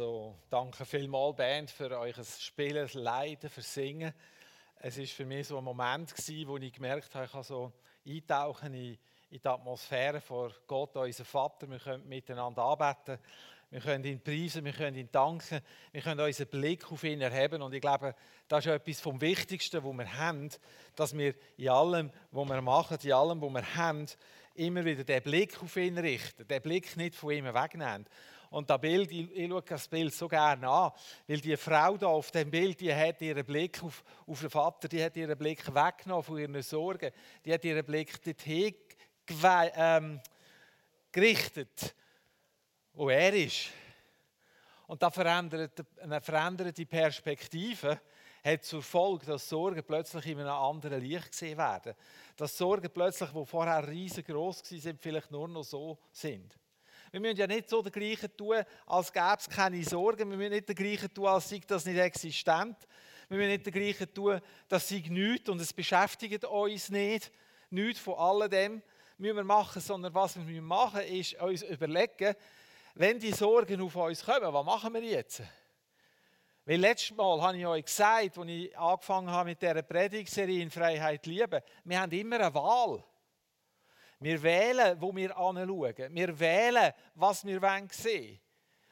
So, danke vielmals, Band, für euer Spielen, Leiden, für Singen. Es war für mich so ein Moment gewesen, wo ich gemerkt habe, ich kann so eintauchen in, in die Atmosphäre vor Gott, unser Vater. Wir können miteinander arbeiten, wir können ihn preisen, wir können ihn danken, wir können unseren Blick auf ihn erheben. Und ich glaube, das ist etwas vom Wichtigsten, was wir haben, dass wir in allem, was wir machen, in allem, was wir haben, immer wieder den Blick auf ihn richten, den Blick nicht von ihm wegnehmen. Und das Bild, ich, ich schaue das Bild so gerne an, weil die Frau da auf dem Bild, die hat ihren Blick auf, auf den Vater, die hat ihren Blick weggenommen von ihren Sorgen, die hat ihren Blick dorthin ähm, gerichtet, wo er ist. Und da verändert, eine veränderte Perspektive hat zur Folge, dass Sorgen plötzlich in einem anderen Licht gesehen werden. Dass Sorgen plötzlich, die vorher riesengroß waren, vielleicht nur noch so sind. Wir müssen ja nicht so das Gleiche tun, als gäbe es keine Sorgen. Wir müssen nicht das Gleiche tun, als sei das nicht existent. Wir müssen nicht das Gleiche tun, das sei nichts und es beschäftigt uns nicht. Nichts von alledem müssen wir machen, sondern was wir machen müssen, ist uns überlegen, wenn die Sorgen auf uns kommen, was machen wir jetzt? Weil letztes Mal habe ich euch gesagt, als ich angefangen habe mit dieser Predigtserie in Freiheit lieben, wir haben immer eine Wahl. Wir wählen, wo wir anschauen. Wir wählen, was wir sehen wollen.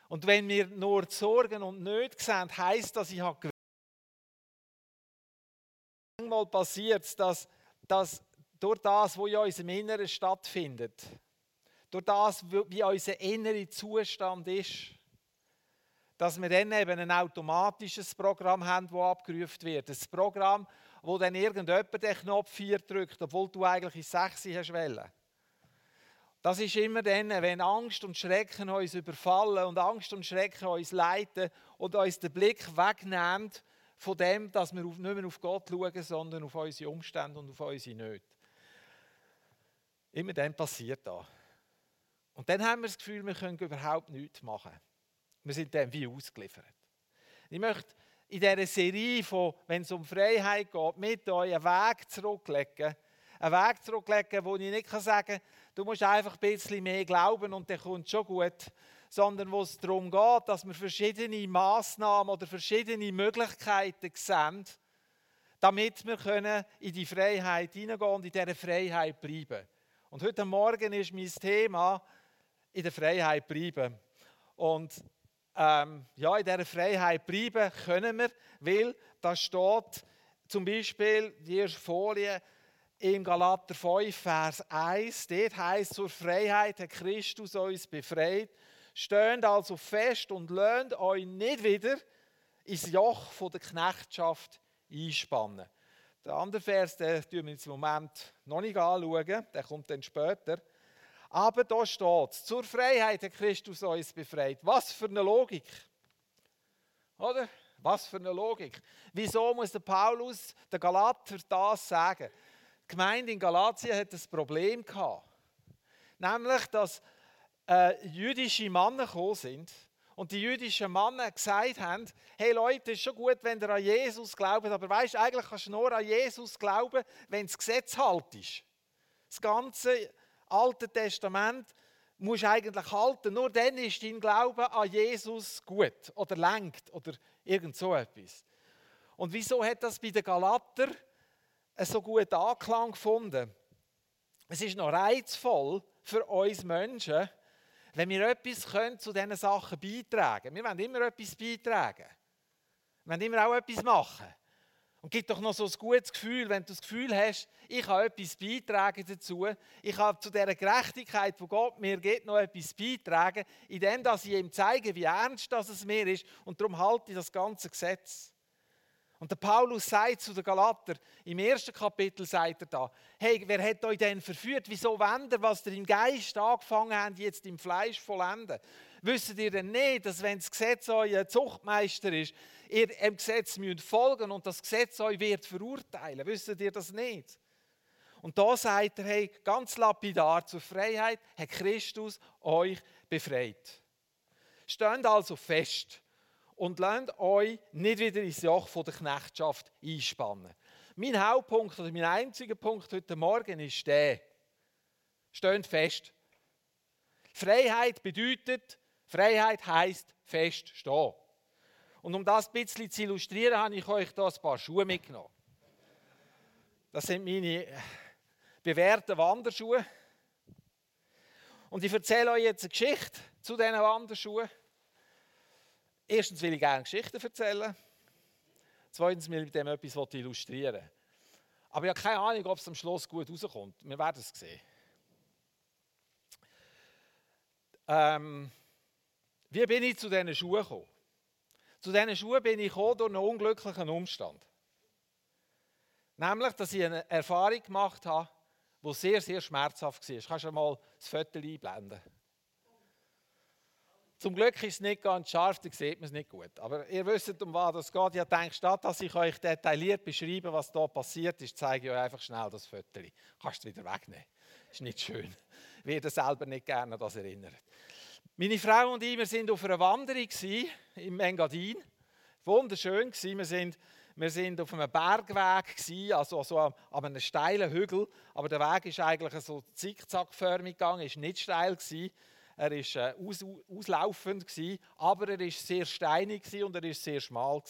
Und wenn wir nur die Sorgen und Nöte sehen, heisst das, ich habe Manchmal passiert es, dass, dass durch das, was in unserem Inneren stattfindet, durch das, wie unser innerer Zustand ist, dass wir dann eben ein automatisches Programm haben, das abgerufen wird. Ein Programm, wo dann irgendjemand den Knopf 4 drückt, obwohl du eigentlich in 6 hast wollen. Das ist immer dann, wenn Angst und Schrecken uns überfallen und Angst und Schrecken uns leiten und uns den Blick wegnehmen von dem, dass wir nicht mehr auf Gott schauen, sondern auf unsere Umstände und auf unsere Nöte. Immer dann passiert das. Und dann haben wir das Gefühl, wir können überhaupt nichts machen. Wir sind dann wie ausgeliefert. Ich möchte in dieser Serie von, wenn es um Freiheit geht, mit euch einen Weg zurücklegen, einen Weg zurücklegen, wo ich nicht sagen kann, du musst einfach ein bisschen mehr glauben und dann kommt schon gut, sondern wo es darum geht, dass wir verschiedene Massnahmen oder verschiedene Möglichkeiten sehen, damit wir in die Freiheit hineingehen und in dieser Freiheit bleiben. Und heute Morgen ist mein Thema in der Freiheit bleiben. Und ähm, ja, in dieser Freiheit bleiben können wir, weil da steht zum Beispiel die erste Folie, im Galater 5, Vers 1, dort heißt zur Freiheit hat Christus uns befreit. Stöhnt also fest und lernt euch nicht wieder ins Joch der Knechtschaft einspannen. Der andere Vers, den tun wir im Moment noch nicht anschauen, der kommt dann später. Aber da steht zur Freiheit hat Christus uns befreit. Was für eine Logik. Oder? Was für eine Logik. Wieso muss der Paulus, der Galater, das sagen? Gemeinde in Galatien hat ein Problem gehabt. Nämlich, dass äh, jüdische Männer gekommen sind und die jüdischen Männer gesagt haben, hey Leute, ist schon gut, wenn ihr an Jesus glaubt, aber weißt du, eigentlich kannst du nur an Jesus glauben, wenn das Gesetz halt ist. Das ganze Alte Testament musst du eigentlich halten, nur dann ist dein Glaube an Jesus gut oder lenkt oder irgend so etwas. Und wieso hat das bei den Galater so gut Anklang gefunden. Es ist noch reizvoll für uns Menschen, wenn wir etwas können zu diesen Sachen beitragen Wir wollen immer etwas beitragen. Wir wollen immer auch etwas machen. Und gibt doch noch so ein gutes Gefühl, wenn du das Gefühl hast, ich habe etwas beitragen dazu. Ich habe zu dieser Gerechtigkeit, wo Gott mir gibt, noch etwas beitragen, indem dass ich ihm zeige, wie ernst das es mir ist. Und darum halte ich das ganze Gesetz. Und der Paulus sagt zu den Galater, im ersten Kapitel sagt er da, hey, wer hat euch denn verführt? Wieso wendet was ihr im Geist angefangen habt, jetzt im Fleisch vollenden? Wisst ihr denn nicht, dass wenn das Gesetz euer Zuchtmeister ist, ihr dem Gesetz müsst folgen und das Gesetz euch wird verurteilen? Wisst ihr das nicht? Und da sagt er, hey, ganz lapidar zur Freiheit hat Christus euch befreit. Steht also fest und lasst euch nicht wieder ins Joch der Knechtschaft einspannen. Mein Hauptpunkt oder mein einziger Punkt heute Morgen ist der. Steht fest. Freiheit bedeutet, Freiheit heißt fest stehen. Und um das ein bisschen zu illustrieren, habe ich euch hier ein paar Schuhe mitgenommen. Das sind meine bewährten Wanderschuhe. Und ich erzähle euch jetzt eine Geschichte zu diesen Wanderschuhen. Erstens will ich gerne Geschichten erzählen. Zweitens will ich mit dem etwas illustrieren. Aber ich habe keine Ahnung, ob es am Schluss gut rauskommt. Wir werden es sehen. Ähm, wie bin ich zu diesen Schuhen gekommen? Zu diesen Schuhen bin ich gekommen durch einen unglücklichen Umstand. Nämlich, dass ich eine Erfahrung gemacht habe, die sehr, sehr schmerzhaft war. Kannst du mal das Foto einblenden? Zum Glück ist es nicht ganz scharf, da sieht man es nicht gut. Aber ihr wisst, um was es geht. Ich denke, statt dass ich euch detailliert beschreibe, was da passiert ist, zeige ich euch einfach schnell das Foto. Kannst du wieder wegnehmen. Ist nicht schön. Ich werde selber nicht gerne an das erinnern. Meine Frau und ich, wir sind auf einer Wanderung im Engadin. Wunderschön Wir sind wir sind auf einem Bergweg, also so an einem steilen Hügel. Aber der Weg ist eigentlich so zickzackförmig gegangen, ist nicht steil. Gewesen. Er war äh, aus, auslaufend, gewesen, aber er war sehr steinig und er war sehr schmal.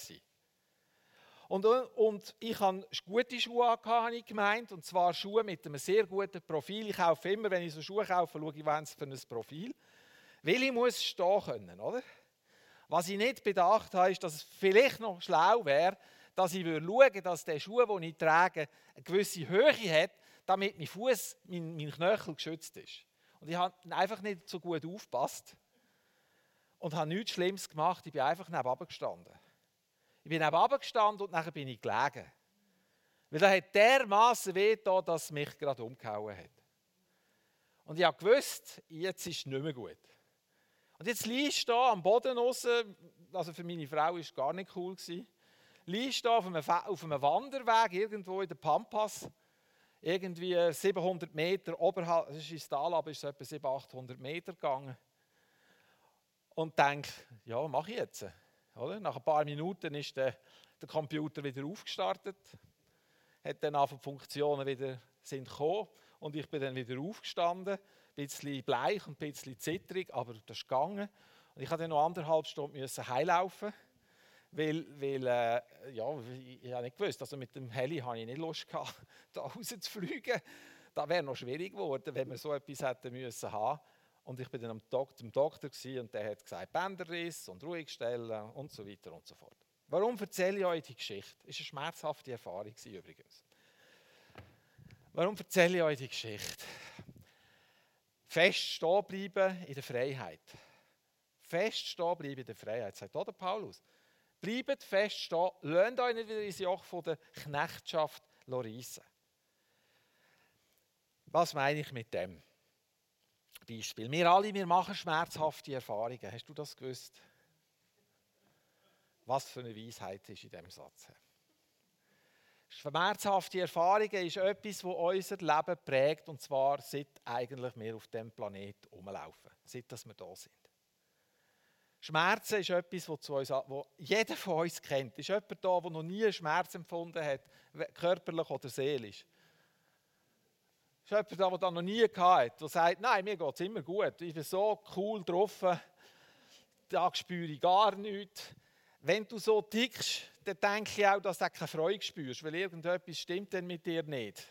Und, äh, und ich hatte gute Schuhe an, habe ich gemeint, und zwar Schuhe mit einem sehr guten Profil. Ich kaufe immer, wenn ich so Schuhe kaufe, schaue ich, was für ein Profil. Weil ich muss stehen können, oder? Was ich nicht bedacht habe, ist, dass es vielleicht noch schlau wäre, dass ich schauen würde, dass der Schuh, den ich trage, eine gewisse Höhe hat, damit mein Fuß, mein, mein Knöchel geschützt ist. Und ich habe einfach nicht so gut aufgepasst und habe nichts Schlimmes gemacht. Ich bin einfach nebenan gestanden. Ich bin nebenan gestanden und nachher bin ich gelegen. Weil er hat dermaßen weh da, dass es mich gerade umgehauen hat. Und ich habe gewusst, jetzt ist es nicht mehr gut. Und jetzt liegst du da am Boden raus, also für meine Frau war es gar nicht cool. Gewesen liegst du auf einem, auf einem Wanderweg irgendwo in der Pampas, irgendwie 700 Meter oberhalb, das ist ins Tal, aber ist es etwa 700, 800 Meter gegangen. Und denk, ja, mache ich jetzt? Oder? Nach ein paar Minuten ist der, der Computer wieder aufgestartet, hat dann die Funktionen wieder sind gekommen und ich bin dann wieder aufgestanden, ein bisschen bleich und ein bisschen zittrig, aber das ist gegangen. Und ich musste dann noch anderthalb Stunden heilaufen weil, weil äh, ja, ich, habe nicht gewusst, also mit dem Heli habe ich nicht Lust gehabt, da rauszufliegen. Das wäre noch schwierig geworden, wenn wir so etwas hätten müssen haben. Und ich bin dann am Doktor, dem Doktor und der hat gesagt, Bänderriss und ruhig stellen und so weiter und so fort. Warum erzähle ich euch die Geschichte? Das war eine schmerzhafte Erfahrung übrigens. Warum erzähle ich euch die Geschichte? Fest stehen bleiben in der Freiheit. Fest stehen bleiben in der Freiheit, sagt auch der Paulus. Bleibt fest stehen, lasst euch nicht wieder ins Joch von der Knechtschaft reissen. Was meine ich mit dem Beispiel? Wir alle, wir machen schmerzhafte Erfahrungen. Hast du das gewusst? Was für eine Weisheit ist in diesem Satz. Schmerzhafte Erfahrungen ist etwas, das unser Leben prägt, und zwar seit eigentlich wir auf dem Planeten rumlaufen, seit dass wir da sind. Schmerzen ist etwas, was, zu uns, was jeder von uns kennt. Ist jemand da, der noch nie Schmerz empfunden hat, körperlich oder seelisch? Ist jemand da, der das noch nie hat, der sagt, nein, mir geht es immer gut, ich bin so cool drauf, da spüre ich gar nichts. Wenn du so tickst, dann denke ich auch, dass du keine Freude spürst, weil irgendetwas stimmt dann mit dir nicht.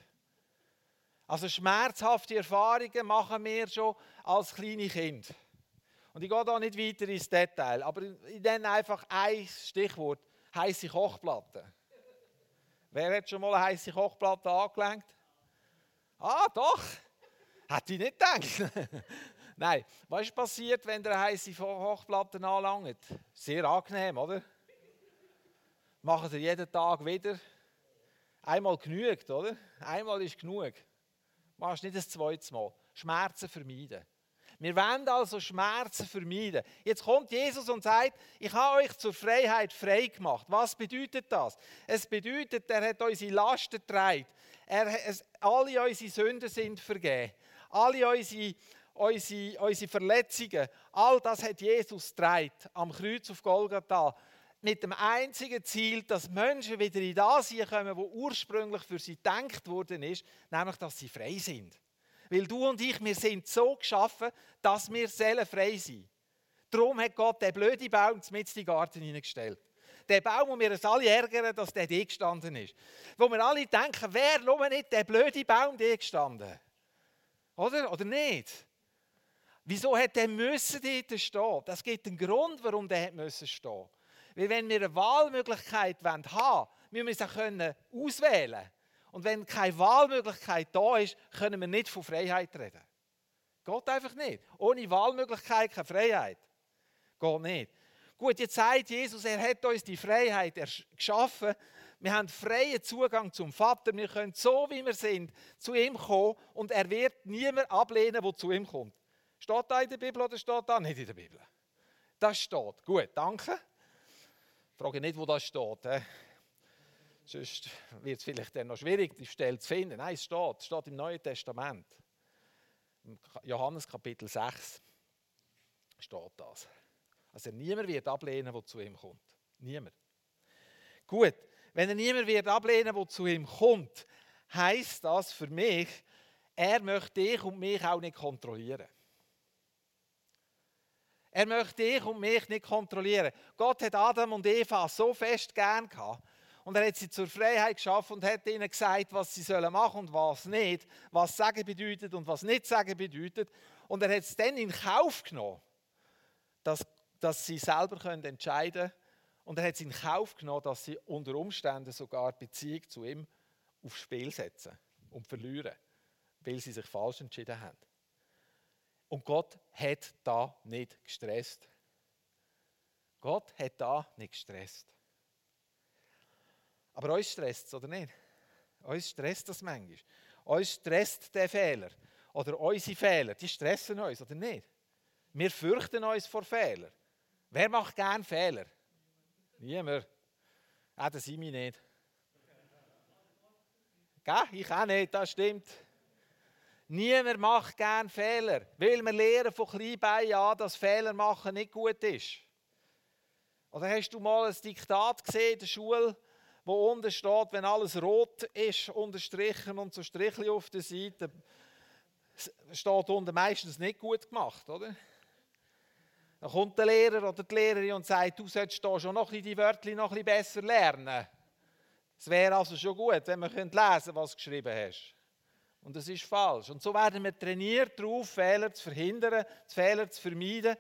Also schmerzhafte Erfahrungen machen wir schon als kleine Kinder. Und ich gehe da nicht weiter ins Detail, aber ich nenne einfach ein Stichwort: heiße Kochplatte. Wer hat schon mal eine heiße Kochplatte angelenkt? Ah, doch! Hätte ich nicht gedacht. Nein, was ist passiert, wenn der heiße Kochplatte anlangt? Sehr angenehm, oder? Machen Sie jeden Tag wieder. Einmal genügt, oder? Einmal ist genug. Machst nicht das zweite Mal. Schmerzen vermeiden. Wir wollen also Schmerzen vermeiden. Jetzt kommt Jesus und sagt, ich habe euch zur Freiheit frei gemacht. Was bedeutet das? Es bedeutet, er hat unsere Lasten getragen. Er, es, alle unsere Sünden sind vergeben. Alle unsere, unsere, unsere Verletzungen, all das hat Jesus getragen am Kreuz auf Golgatha. Mit dem einzigen Ziel, dass Menschen wieder in das kommen, wo ursprünglich für sie gedacht worden ist, nämlich, dass sie frei sind. Weil du und ich, wir sind so geschaffen, dass wir frei sind. Darum hat Gott den blöden Baum mit in den Garten hineingestellt. Der Baum, wo wir uns alle ärgern, dass der da gestanden ist. Wo wir alle denken, wer nur nicht der blöde Baum da gestanden? Oder? Oder nicht? Wieso hat der müssen dort stehen? Das gibt einen Grund, warum der müssen stehen. Weil wenn wir eine Wahlmöglichkeit haben wollen, müssen wir es auch können. Und wenn keine Wahlmöglichkeit da ist, können wir nicht von Freiheit reden. Geht einfach nicht. Ohne Wahlmöglichkeit keine Freiheit. Geht nicht. Gut, jetzt sagt Jesus, er hat uns die Freiheit geschaffen. Wir haben freien Zugang zum Vater. Wir können so, wie wir sind, zu ihm kommen und er wird niemand ablehnen, der zu ihm kommt. Steht da in der Bibel oder steht da nicht in der Bibel? Das steht. Gut, danke. Ich frage nicht, wo das steht. Sonst wird es vielleicht dann noch schwierig, die Stelle zu finden. Nein, es steht. Es steht im Neuen Testament. Johannes Kapitel 6 steht das. Also niemand wird ablehnen, der zu ihm kommt. Niemand. Gut, wenn er niemand wird ablehnen, der zu ihm kommt, heißt das für mich, er möchte dich und mich auch nicht kontrollieren. Er möchte dich und mich nicht kontrollieren. Gott hat Adam und Eva so fest gern gehabt, und er hat sie zur Freiheit geschaffen und hat ihnen gesagt, was sie sollen machen und was nicht, was sagen bedeutet und was nicht sagen bedeutet. Und er hat es dann in Kauf genommen, dass, dass sie selber können entscheiden können. Und er hat es in Kauf genommen, dass sie unter Umständen sogar die Beziehung zu ihm aufs Spiel setzen und verlieren, weil sie sich falsch entschieden haben. Und Gott hat da nicht gestresst. Gott hat da nicht gestresst. Aber uns stresst es, oder nicht? Uns stresst das manchmal. Uns stresst der Fehler. Oder unsere Fehler, die stressen uns, oder nicht? Wir fürchten uns vor Fehlern. Wer macht gern Fehler? Niemand. Auch der Simi nicht. Gell? Ich auch nicht, das stimmt. Niemand macht gern Fehler, weil wir lernen von klein an, dass Fehler machen nicht gut ist. Oder hast du mal ein Diktat gesehen in der Schule, wo unten steht, wenn alles rot ist, unterstrichen und so Strichli auf der Seite, steht unten meistens nicht gut gemacht, oder? Dann kommt der Lehrer oder die Lehrerin und sagt, du solltest da schon noch die Wörter noch ein besser lernen. Es wäre also schon gut, wenn man lesen könnte, was du geschrieben hast. Und das ist falsch. Und so werden wir trainiert darauf, Fehler zu verhindern, Fehler zu vermeiden.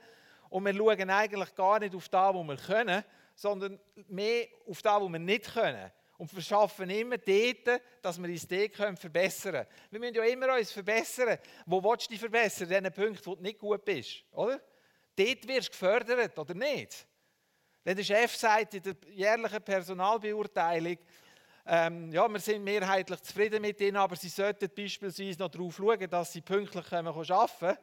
Und wir schauen eigentlich gar nicht auf das, was wir können, sondern mehr auf das, was wir nicht können. Und verschaffen immer dort, dass wir uns dort verbessern können. Wir müssen ja immer uns verbessern. Wo willst du dich verbessern? In den Punkten, wo du nicht gut bist. Oder? Dort wirst du gefördert, oder nicht? Wenn der Chef sagt in der jährlichen Personalbeurteilung, ähm, ja, wir sind mehrheitlich zufrieden mit ihnen, aber sie sollten beispielsweise noch darauf schauen, dass sie pünktlich arbeiten können,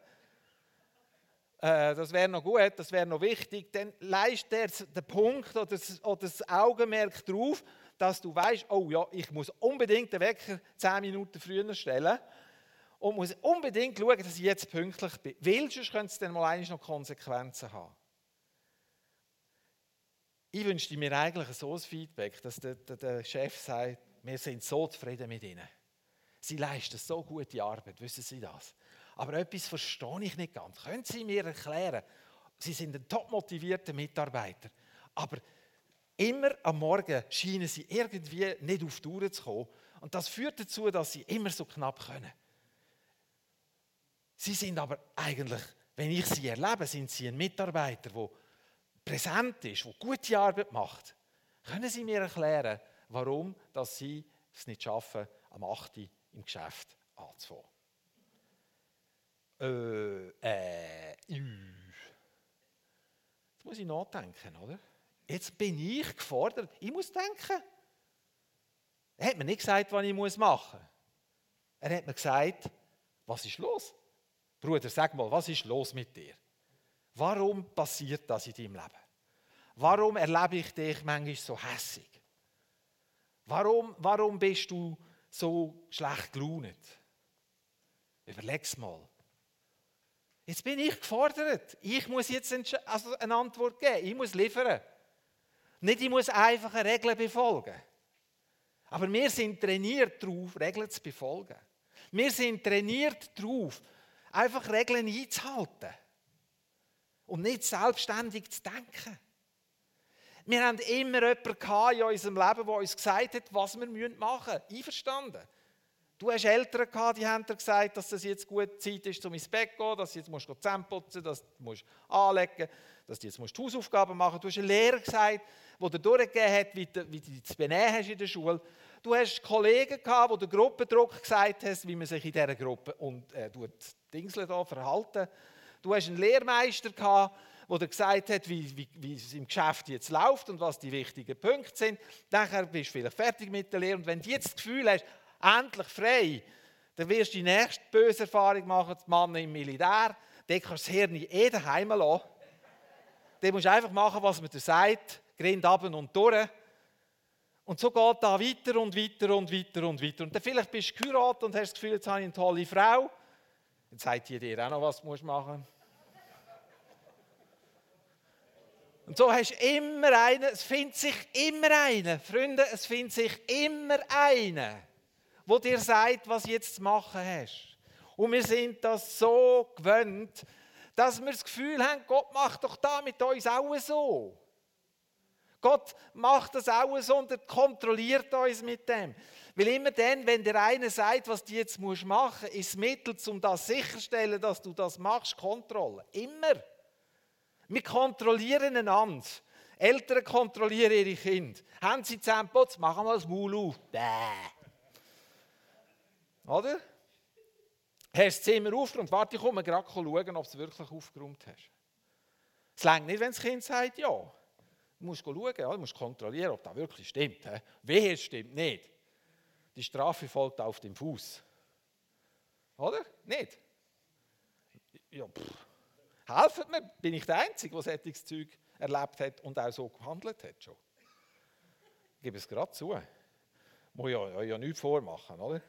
äh, das wäre noch gut, das wäre noch wichtig, dann leistet er den Punkt oder das, oder das Augenmerk darauf, dass du weißt, oh ja, ich muss unbedingt den Wecker 10 Minuten früher stellen und muss unbedingt schauen, dass ich jetzt pünktlich bin. Weil sonst könnte es dann mal noch Konsequenzen haben. Ich wünschte mir eigentlich so ein Feedback, dass der, der, der Chef sagt, wir sind so zufrieden mit ihnen. Sie leisten so gute Arbeit, wissen Sie das? Aber etwas verstehe ich nicht ganz. Können Sie mir erklären? Sie sind ein top motivierter Mitarbeiter, aber immer am Morgen scheinen Sie irgendwie nicht auf die Uhr zu kommen. Und das führt dazu, dass Sie immer so knapp können. Sie sind aber eigentlich, wenn ich Sie erlebe, sind Sie ein Mitarbeiter, der präsent ist, der gute Arbeit macht. Können Sie mir erklären, warum dass Sie es nicht schaffen, am 8. Uhr im Geschäft anzufangen? Äh, äh, Jetzt muss ich nachdenken, oder? Jetzt bin ich gefordert. Ich muss denken. Er hat mir nicht gesagt, was ich machen muss. Er hat mir gesagt, was ist los? Bruder, sag mal, was ist los mit dir? Warum passiert das in deinem Leben? Warum erlebe ich dich manchmal so hässig? Warum, warum bist du so schlecht gelaunt? Überleg's mal. Jetzt bin ich gefordert. Ich muss jetzt also eine Antwort geben. Ich muss liefern. Nicht, ich muss einfach eine Regel befolgen. Aber wir sind trainiert darauf, Regeln zu befolgen. Wir sind trainiert darauf, einfach Regeln einzuhalten. und nicht selbstständig zu denken. Wir haben immer jemanden in unserem Leben, der uns gesagt hat, was wir machen müssen. Einverstanden? Du hast Eltern gehabt, die haben dir gesagt, dass es jetzt gut Zeit ist, um ins Bett zu gehen, dass du jetzt musst Zähne putzen dass du musst anlegen dass du jetzt musst Hausaufgaben machen musst. Du hast einen Lehrer gesagt, der dir durchgegeben hat, wie du, wie du dich zu benehmen hast in der Schule. Du hast Kollegen gehabt, die der Gruppendruck gesagt haben, wie man sich in dieser Gruppe und, äh, Dingsle da verhalten. Du hast einen Lehrmeister gehabt, der dir gesagt hat, wie, wie, wie, es im Geschäft jetzt läuft und was die wichtigen Punkte sind. Nachher bist du vielleicht fertig mit der Lehre und wenn du jetzt das Gefühl hast, endlich frei, dann wirst du die nächste böse Erfahrung machen, die Mann im Militär. Dann kannst du das Hirn eh daheim lassen. Dann musst du einfach machen, was man dir sagt, grind ab und durch. Und so geht da weiter und weiter und weiter und weiter. Und dann vielleicht bist du geheiratet und hast das Gefühl, jetzt habe ich eine tolle Frau. Dann sagt die dir auch noch, was du machen musst. Und so hast du immer einen, es findet sich immer einen, Freunde, es findet sich immer einen, wo dir sagt, was jetzt zu machen hast. Und wir sind das so gewöhnt, dass wir das Gefühl haben, Gott macht doch da mit uns auch so. Gott macht das auch so und er kontrolliert uns mit dem. Weil immer dann, wenn der eine sagt, was du jetzt machen musst, ist das Mittel, um das sicherzustellen, dass du das machst, Kontrolle. Immer. Wir kontrollieren einander. Eltern kontrollieren ihre Kinder. Haben sie zusammenputzt, machen wir das Maul auf. Bäh. Oder? Hast du das Zimmer aufgeräumt? Warte, ich komme gerade schauen, ob du es wirklich aufgeräumt hast. Es längt nicht, wenn das Kind sagt, ja. Du musst schauen, du musst kontrollieren, ob das wirklich stimmt. Wehe, es stimmt nicht. Die Strafe folgt auf dem Fuß. Oder? Nicht? Ja, pff. Helfen mir, bin ich der Einzige, der solches Zeug erlebt hat und auch so gehandelt hat schon. Ich gebe es gerade zu. Muss ja, ja nichts vormachen, oder?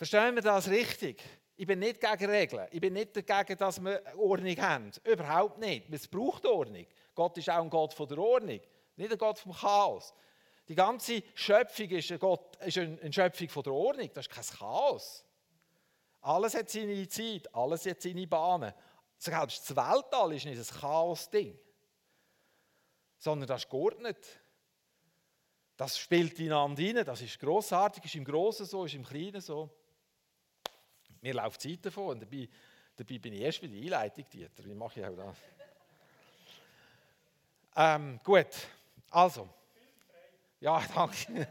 Verstehen wir das richtig? Ich bin nicht gegen Regeln. Ich bin nicht dagegen, dass wir Ordnung haben. Überhaupt nicht. Es braucht Ordnung. Gott ist auch ein Gott von der Ordnung, nicht ein Gott vom Chaos. Die ganze Schöpfung ist, ein Gott, ist eine Schöpfung von der Ordnung. Das ist kein Chaos. Alles hat seine Zeit, alles hat seine Bahnen. Selbst das Weltall ist nicht ein Chaos-Ding, sondern das ist geordnet. Das spielt ineinander rein, das ist grossartig, ist im Großen so, ist im Kleinen so. Mir läuft Zeit davon und dabei, dabei bin ich erst bei der Einleitung, Dieter. Wie mache ich auch das? Ähm, gut, also. Ja, danke.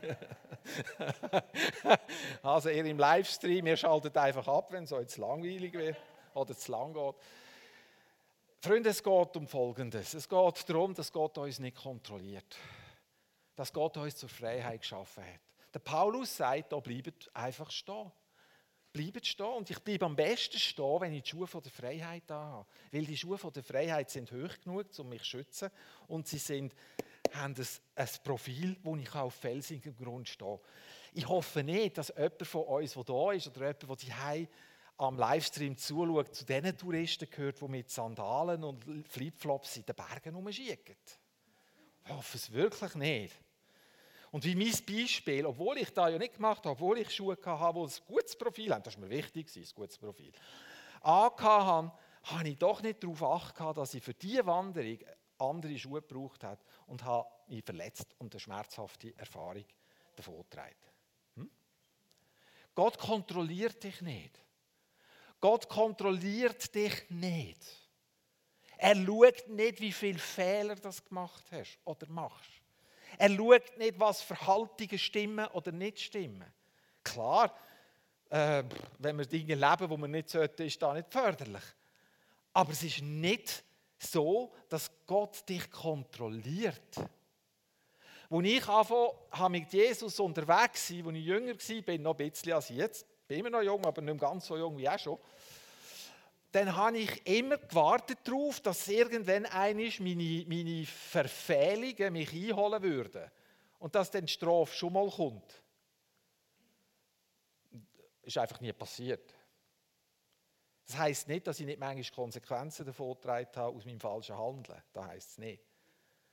also ihr im Livestream, ihr schaltet einfach ab, wenn es euch zu langweilig wird oder zu lang geht. Freunde, es geht um Folgendes. Es geht darum, dass Gott uns nicht kontrolliert. Dass Gott uns zur Freiheit geschaffen hat. Der Paulus sagt, da bleibt einfach stehen. Bleibt stehen. Und ich bleibe am besten stehen, wenn ich die Schuhe von der Freiheit habe. Weil die Schuhe von der Freiheit sind hoch genug, um mich zu schützen. Und sie sind haben ein, ein Profil, wo ich auf felsigem Grund stehe. Ich hoffe nicht, dass jemand von uns, der da ist, oder jemand, der die am Livestream zuschaut, zu diesen Touristen gehört, die mit Sandalen und Flipflops in den Bergen rumschicken. Ich hoffe es wirklich nicht. Und wie mein Beispiel, obwohl ich das ja nicht gemacht habe, obwohl ich Schuhe hatte, die ein gutes Profil haben, das ist mir wichtig, ein gutes Profil, angehabt habe ich doch nicht darauf acht dass ich für diese Wanderung andere Schuhe gebraucht habe und habe mich verletzt und eine schmerzhafte Erfahrung davongetragen. Hm? Gott kontrolliert dich nicht. Gott kontrolliert dich nicht. Er schaut nicht, wie viele Fehler du gemacht hast oder machst. Er schaut nicht, was Verhaltungen stimmen oder nicht stimmen. Klar, äh, wenn wir Dinge leben, wo man nicht sollte, ist das nicht förderlich. Aber es ist nicht so, dass Gott dich kontrolliert. Als ich anfangen, mit Jesus unterwegs war, als ich jünger war, bin noch ein bisschen als jetzt, bin immer noch jung, aber nicht ganz so jung wie auch schon, dann habe ich immer gewartet darauf, dass irgendwann meine, meine Verfehlungen mich einholen würden und dass dann die Strafe schon mal kommt. Das ist einfach nie passiert. Das heißt nicht, dass ich nicht manchmal Konsequenzen davon getragen habe aus meinem falschen Handeln. Das heißt es nicht.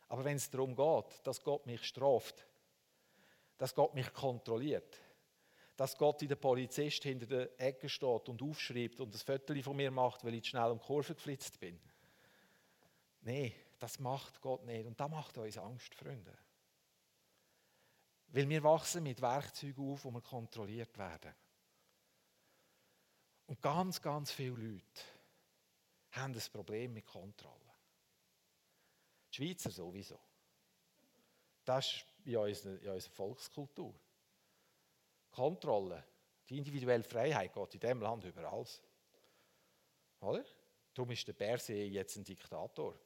Aber wenn es darum geht, dass Gott mich straft, dass Gott mich kontrolliert, dass Gott in der Polizist hinter der Ecke steht und aufschreibt und ein Foto von mir macht, weil ich schnell um die Kurve geflitzt bin. Nein, das macht Gott nicht. Und das macht uns Angst, Freunde. Weil wir wachsen mit Werkzeugen auf, wo wir kontrolliert werden. Und ganz, ganz viele Leute haben ein Problem mit Kontrolle. Die Schweizer sowieso. Das ist in unserer, in unserer Volkskultur. Kontrolle, die individuelle Freiheit geht in diesem Land über alles. Oder? Darum ist der Berse jetzt ein Diktator.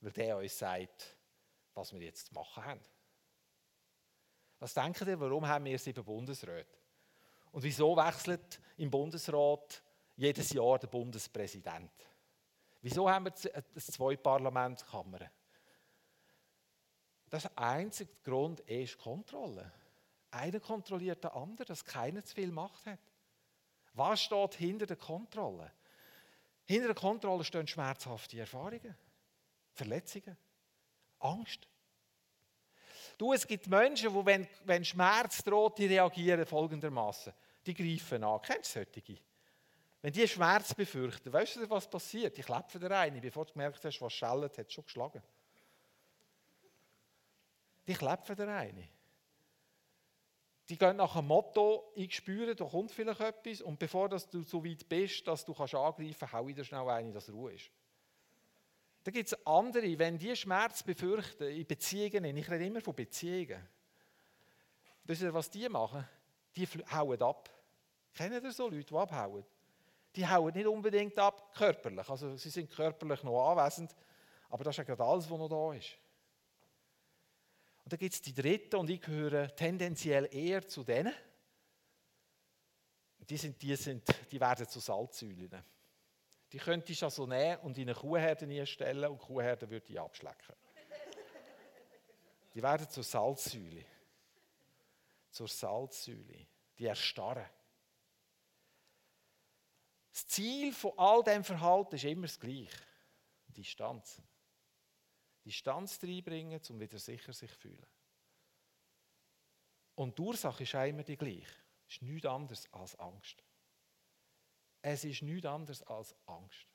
Weil der uns sagt, was wir jetzt zu machen haben. Was denken ihr, warum haben wir sieben Bundesräte? Und wieso wechselt im Bundesrat jedes Jahr der Bundespräsident? Wieso haben wir zwei Parlamentskammern? Das einzige Grund ist Kontrolle. Einer kontrolliert den anderen, dass keiner zu viel Macht hat. Was steht hinter der Kontrolle? Hinter der Kontrolle stehen schmerzhafte Erfahrungen, Verletzungen, Angst. Du, es gibt Menschen, die, wenn, wenn Schmerz droht, die reagieren folgendermaßen: Die greifen an. Kennst du solche? Wenn die Schmerz befürchten, weißt du, was passiert? Die klepfen da rein. Bevor du gemerkt hast, was schellt, hat schon geschlagen. Die klepfen da rein. Die gehen nach einem Motto, ich spüre, da kommt vielleicht etwas und bevor du so weit bist, dass du kannst angreifen kannst, hau wieder schnell eine, dass Ruhe ist. Dann gibt es andere, wenn die Schmerz befürchten, in Beziehungen, ich rede immer von Beziehungen, wisst ihr, was die machen? Die hauen ab. Kennen ihr so Leute, die abhauen? Die hauen nicht unbedingt ab körperlich, also sie sind körperlich noch anwesend, aber das ist ja gerade alles, was noch da ist. Und dann gibt es die dritte und ich gehöre tendenziell eher zu denen. Die, sind, die, sind, die werden zu Salzsäulen. Die könnte ich also nehmen und in eine Kuhherde einstellen und die Kuhherde würde die abschlecken. Die werden zur Salzsäule. Zur Salzsäule. Die erstarren. Das Ziel von all dem Verhalten ist immer das gleiche. Distanz. Distanz reinbringen, um wieder sicher sich zu fühlen. Und die Ursache ist immer die gleiche. Es ist nichts anderes als Angst. Es ist nichts anderes als Angst.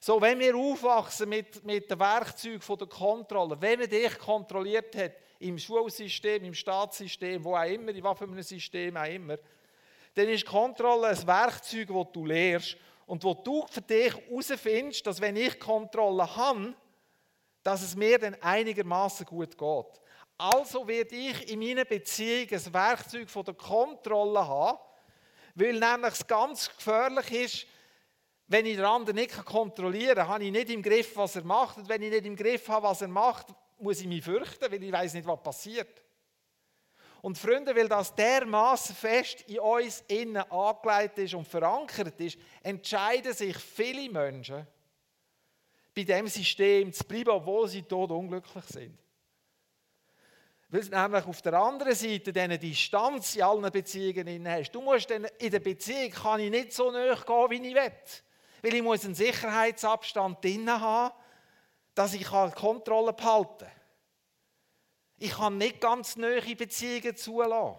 So, wenn wir aufwachsen mit, mit den Werkzeugen der Kontrolle, wenn man dich kontrolliert hat, im Schulsystem, im Staatssystem, wo auch immer, in was für einem System auch immer, dann ist Kontrolle ein Werkzeug, das du lehrst und wo du für dich herausfindest, dass wenn ich Kontrolle habe, dass es mir dann einigermaßen gut geht. Also werde ich in meiner Beziehung ein Werkzeug von der Kontrolle haben, weil nämlich es ganz gefährlich ist, wenn ich den anderen nicht kontrollieren kann, habe ich nicht im Griff, was er macht. Und wenn ich nicht im Griff habe, was er macht, muss ich mich fürchten, weil ich weiß nicht, was passiert. Und Freunde, weil das dermaßen fest in uns innen angelegt ist und verankert ist, entscheiden sich viele Menschen, bei dem System zu bleiben, obwohl sie tot unglücklich sind. Weil es nämlich auf der anderen Seite diese Distanz in allen Beziehungen hast. Du musst dann, in der Beziehung kann ich nicht so nahe gehen, wie ich will. Weil ich muss einen Sicherheitsabstand drin haben, dass ich Kontrolle behalten kann. Ich kann nicht ganz nahe Beziehungen zulassen.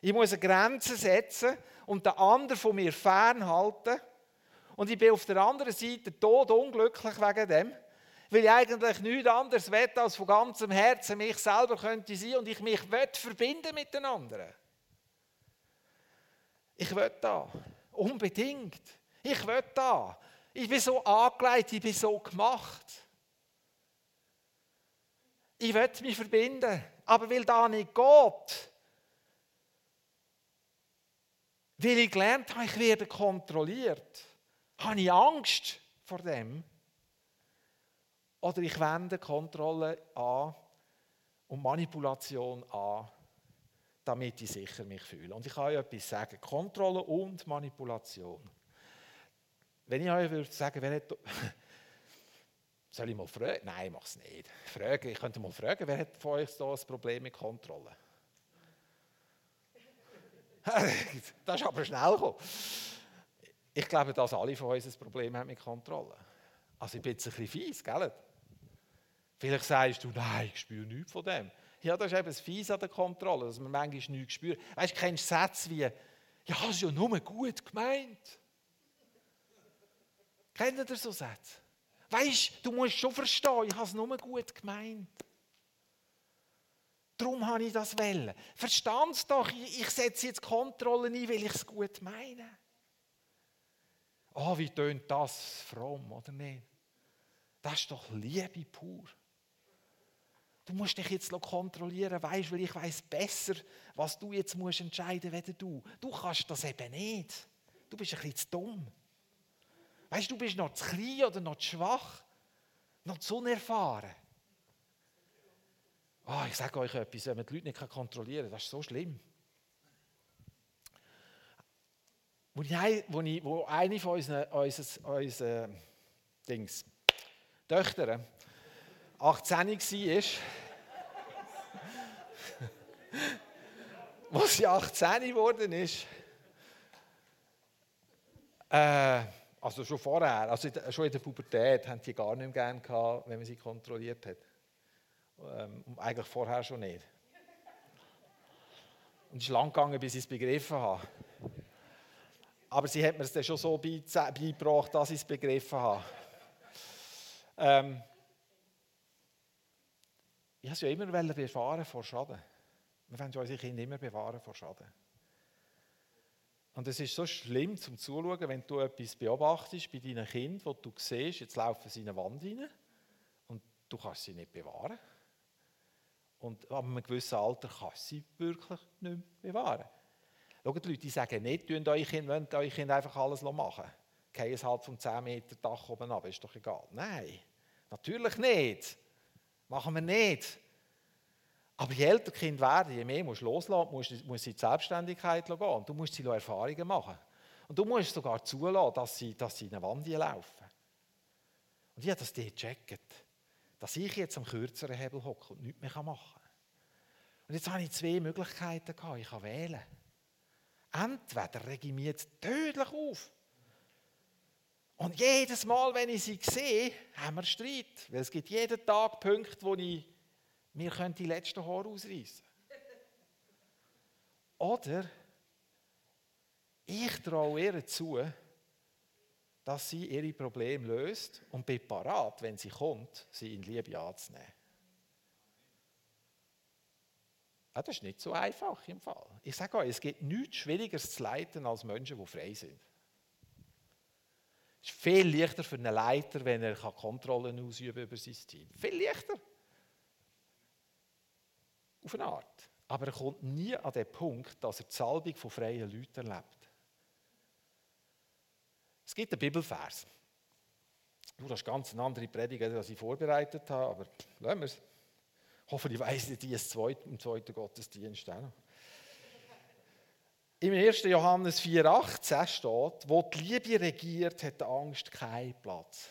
Ich muss eine Grenze setzen und den anderen von mir fernhalten. Und ich bin auf der anderen Seite tot unglücklich wegen dem weil ich eigentlich nichts anderes will, als von ganzem Herzen mich selber könnte sein und ich mich will verbinden mit den anderen. Ich will da. Unbedingt. Ich will da. Ich bin so angelegt, ich bin so gemacht. Ich will mich verbinden. Aber weil da nicht geht, weil ich gelernt habe, ich werde kontrolliert, habe ich Angst vor dem. Oder ich wende Kontrolle an und Manipulation an, damit ich sicher mich fühle. Und ich kann euch etwas sagen: Kontrolle und Manipulation. Wenn ich euch würde sagen, wer hat. Soll ich mal fragen? Nein, ich mache es nicht. Fragen, ich könnte mal fragen, wer hat von euch so ein Problem mit Kontrolle? das ist aber schnell gekommen. Ich glaube, dass alle von uns ein Problem haben mit Kontrolle. Also ich bin jetzt ein bisschen fies, gell? Vielleicht sagst du, nein, ich spüre nichts von dem. Ja, das ist eben das Fies an der Kontrolle, dass man manchmal nichts spürt. Weißt du, kennst Sätze wie, ja, das ist ja nur gut gemeint. Kennt ihr so Sätze? Weißt du, du musst schon verstehen, ich habe es nur gut gemeint. Darum habe ich das wollen. Verstand es doch, ich, ich setze jetzt Kontrollen ein, weil ich es gut meine. Oh, wie tönt das fromm, oder nicht? Das ist doch Liebe pur. Du musst dich jetzt kontrollieren, weißt, weil ich weiß besser, was du jetzt musst entscheiden musst, du. Du kannst das eben nicht. Du bist ein bisschen zu dumm. Weißt du, du bist noch zu klein oder noch zu schwach, noch zu unerfahren. Oh, ich sage euch etwas, wenn man die Leute nicht kontrollieren kann, das ist so schlimm. Wo, ich, wo, ich, wo eine von unseren, unseren, unseren Dings, Töchtern 18 war, wo sie 18 geworden ist, äh, also schon vorher, also schon in der Pubertät, haben die gar nicht mehr gerne gehabt, wenn man sie kontrolliert hat. Ähm, eigentlich vorher schon nicht. Und es ist lang gegangen, bis ich es begriffen habe. Aber sie hat mir es dann schon so beigebracht, dass ich es begriffen habe. Ähm, ich es ja immer bewahren vor Schaden. Wir wollen unsere Kinder immer bewahren vor Schaden. Und es ist so schlimm zum Zuschauen, wenn du etwas beobachtest bei deinen Kindern, wo du siehst, jetzt laufen sie in eine Wand rein und du kannst sie nicht bewahren. Und ab einem gewissen Alter kannst du sie wirklich nicht mehr bewahren. Schaut, die Leute sagen nicht, tun euch Kind, wollt euch Kind einfach alles machen. Gehen es halt vom 10 Meter Dach oben ab, ist doch egal. Nein, natürlich nicht. Machen wir nicht. Aber je älter die Kinder werden, je mehr musst du loslassen, musst, musst in die Selbstständigkeit gehen. Und du musst sie Erfahrungen machen. Und du musst sogar zulassen, dass sie, dass sie in eine Wand laufen. Und ich habe das die gecheckt. Dass ich jetzt am kürzeren Hebel hocke und nichts mehr machen kann. Und jetzt habe ich zwei Möglichkeiten gehabt. Ich kann wählen. Entweder rege ich mich jetzt tödlich auf. Und jedes Mal, wenn ich sie sehe, haben wir Streit. Weil es gibt jeden Tag Punkte, wo ich mir die letzten Haare ausreißen Oder ich traue ihr zu, dass sie ihre Probleme löst und bin parat, wenn sie kommt, sie in Liebe anzunehmen. Ja, das ist nicht so einfach im Fall. Ich sage euch, es gibt nichts Schwierigeres zu leiten als Menschen, die frei sind. Es ist viel leichter für einen Leiter, wenn er Kontrollen ausüben über sein Team. Viel leichter. Auf eine Art. Aber er kommt nie an den Punkt, dass er die Salbung von freien Leuten erlebt. Es gibt einen Bibelvers. das ist ganz eine andere Predigt, als ich vorbereitet habe, aber lassen wir es. Hoffentlich weiss ich die im zweiten Gottesdienst auch noch. Im 1. Johannes 4,18 steht, wo die Liebe regiert, hat die Angst keinen Platz.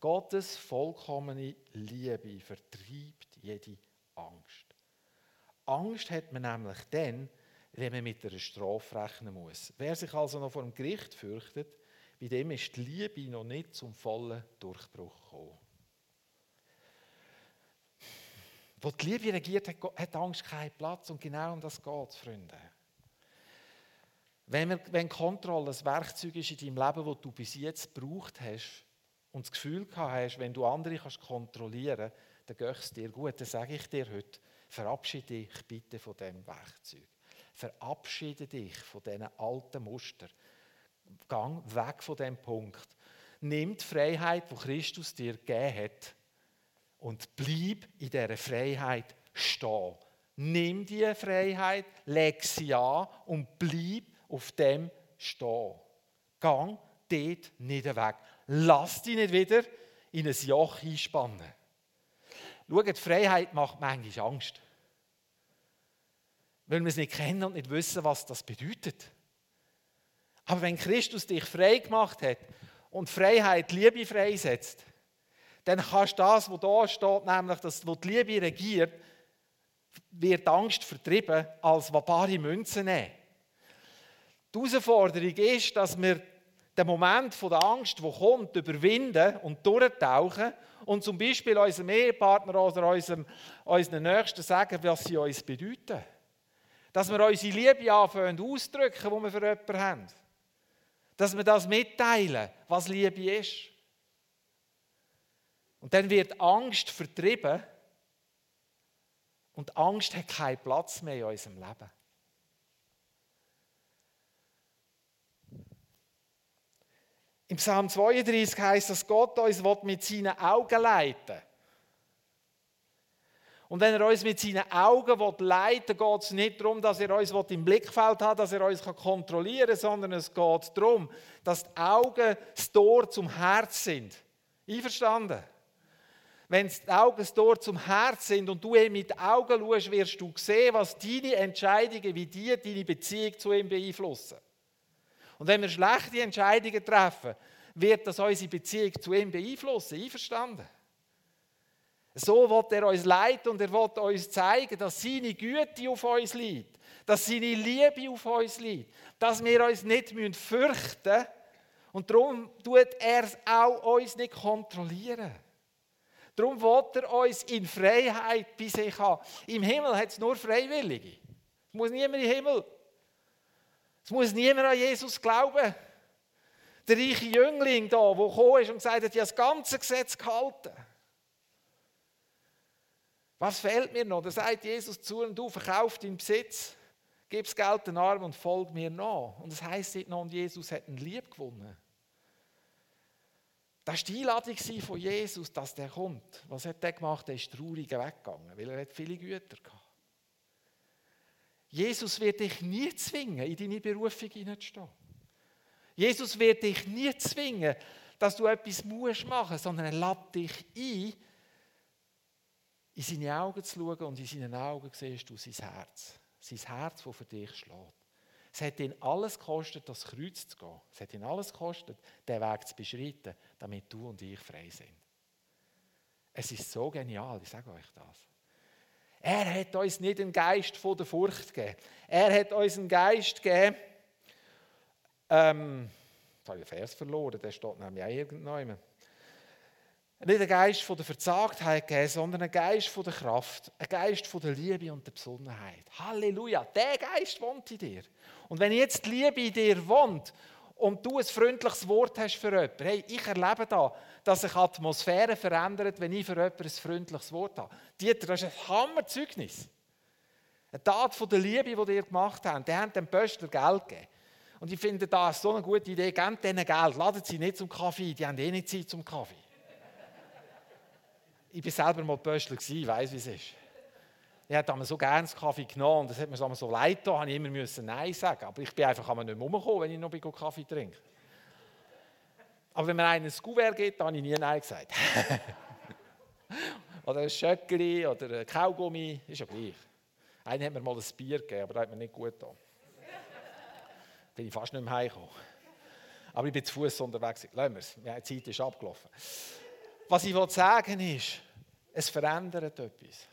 Gottes vollkommene Liebe vertreibt jede Angst. Angst hat man nämlich dann, wenn man mit einer Strafe rechnen muss. Wer sich also noch vor dem Gericht fürchtet, bei dem ist die Liebe noch nicht zum vollen Durchbruch gekommen. Wo die Liebe regiert, hat Angst keinen Platz. Und genau um das geht es, Freunde. Wenn, wir, wenn Kontrolle ein Werkzeug ist in deinem Leben, das du bis jetzt gebraucht hast und das Gefühl gehabt hast, wenn du andere kannst kontrollieren kannst, dann geht es dir gut. Dann sage ich dir heute, verabschiede dich bitte von diesem Werkzeug. Verabschiede dich von diesen alten Mustern. Gang weg von dem Punkt. Nimm die Freiheit, die Christus dir gegeben hat, und bleib in dieser Freiheit stehen. Nimm diese Freiheit, leg sie an und bleib auf dem stehen. Gang dort nicht weg. Lass dich nicht wieder in ein Joch einspannen. Schau, die Freiheit macht manchmal Angst. Weil wir es nicht kennen und nicht wissen, was das bedeutet. Aber wenn Christus dich frei gemacht hat und Freiheit Liebe freisetzt, dann kannst du das, was da steht, nämlich, dass wo die Liebe regiert, wird Angst vertrieben, als bare Münzen nehmen. Die Herausforderung ist, dass wir den Moment der Angst, der kommt, überwinden und durchtauchen und zum Beispiel unserem Ehepartner oder unserem, unseren Nächsten sagen, was sie uns bedeuten. Dass wir unsere Liebe anfangen auszudrücken, die wir für jemanden haben. Dass wir das mitteilen, was Liebe ist. Und dann wird Angst vertrieben und Angst hat keinen Platz mehr in unserem Leben. Im Psalm 32 heißt dass Gott uns mit seinen Augen leiten Und wenn er uns mit seinen Augen leiten will, geht es nicht darum, dass er uns im Blickfeld hat, dass er uns kontrollieren kann, sondern es geht darum, dass die Augen das Tor zum Herz sind. Einverstanden? Wenn die Augen Tor zum Herz sind und du ihm mit den Augen schaust, wirst du sehen, was deine Entscheidungen, wie die deine Beziehung zu ihm beeinflussen. Und wenn wir schlechte Entscheidungen treffen, wird das unsere Beziehung zu ihm beeinflussen. Einverstanden? So wird er uns leiten und er wird uns zeigen, dass seine Güte auf uns liegt, dass seine Liebe auf uns liegt, dass wir uns nicht fürchten müssen und darum tut er es auch uns nicht kontrollieren. Darum wird er uns in Freiheit bei sich haben. Im Himmel hat es nur Freiwillige. Es muss niemand im Himmel. Es muss niemand an Jesus glauben. Der reiche Jüngling da, der gekommen ist und gesagt hat, ich das ganze Gesetz gehalten. Was fehlt mir noch? Da sagt Jesus zu ihm, du verkauf deinen Besitz, gib das Geld den Armen und folg mir nach. Und heisst nicht noch, und Jesus hat ihn lieb gewonnen. Das war die Einladung von Jesus, dass der kommt. Was hat der gemacht? Er ist traurig weggegangen, weil er hat viele Güter hatte. Jesus wird dich nie zwingen, in deine Berufung hineinzustehen. Jesus wird dich nie zwingen, dass du etwas musst machen musst, sondern er lädt dich ein, in seine Augen zu schauen und in seinen Augen siehst du sein Herz. Sein Herz, das für dich schlägt. Es hat ihn alles gekostet, das Kreuz zu gehen. Es hat ihn alles gekostet, den Weg zu beschreiten, damit du und ich frei sind. Es ist so genial, ich sage euch das. Er hat uns nicht einen Geist von der Furcht gegeben. Er hat uns einen Geist gegeben, ähm, jetzt habe ich den Vers verloren, der steht nämlich auch irgendwann. Nicht ein Geist von der Verzagtheit gegeben, sondern ein Geist von der Kraft, ein Geist von der Liebe und der Besonnenheit. Halleluja, der Geist wohnt in dir. Und wenn jetzt die Liebe in dir wohnt und du ein freundliches Wort hast für jemanden, hey, ich erlebe da, dass sich Atmosphäre verändert, wenn ich für jemanden ein freundliches Wort habe. Dieter, das ist ein Hammerzeugnis. Eine Tat von der Liebe, die ihr gemacht habt. Die haben dem Pöstler Geld gegeben. Und ich finde, das ist so eine gute Idee. Gebt denen Geld, laden sie nicht zum Kaffee, die haben eh nicht Zeit zum Kaffee. Ich war selber mal Pöstler, ich weiß, wie es ist. Ich hätte so gerne einen Kaffee genommen und das hat mir so leid getan, ich immer müssen Nein sagen. Aber ich bin einfach nicht mehr rumgekommen, wenn ich noch Kaffee trinke. Aber wenn mir einer ein Kuvert gibt, habe ich nie Nein gesagt. oder ein Schöckli oder ein Kaugummi, ist ja gleich. Einer hat mir mal ein Bier gegeben, aber das hat mir nicht gut getan. bin ich fast nicht mehr heimgekommen. Aber ich bin zu Fuß unterwegs. Lassen wir es, die Zeit ist abgelaufen. Was ich sagen will, ist, es verändert etwas.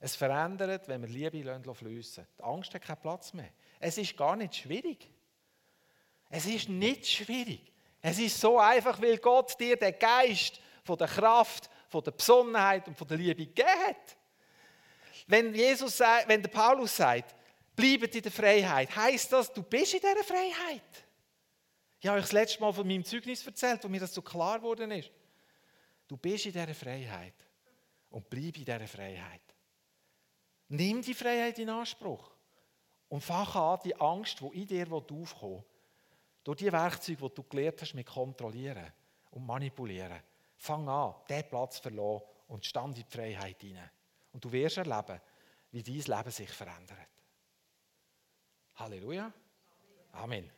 Es verändert, wenn wir Liebe fließen Die Angst hat keinen Platz mehr. Es ist gar nicht schwierig. Es ist nicht schwierig. Es ist so einfach, weil Gott dir den Geist von der Kraft, von der Besonnenheit und von der Liebe gegeben hat. Wenn, Jesus sagt, wenn der Paulus sagt, bleibt in der Freiheit, heißt das, du bist in dieser Freiheit. Ich habe euch das letzte Mal von meinem Zeugnis erzählt, wo mir das so klar geworden ist. Du bist in dieser Freiheit und bleib in dieser Freiheit. Nimm die Freiheit in Anspruch und fach an, die Angst, die in dir aufkommt, durch die Werkzeuge, die du gelernt hast, mit kontrollieren und manipulieren. Fang an, diesen Platz zu verlassen und stand in die Freiheit hinein. Und du wirst erleben, wie dein Leben sich verändert. Halleluja. Amen.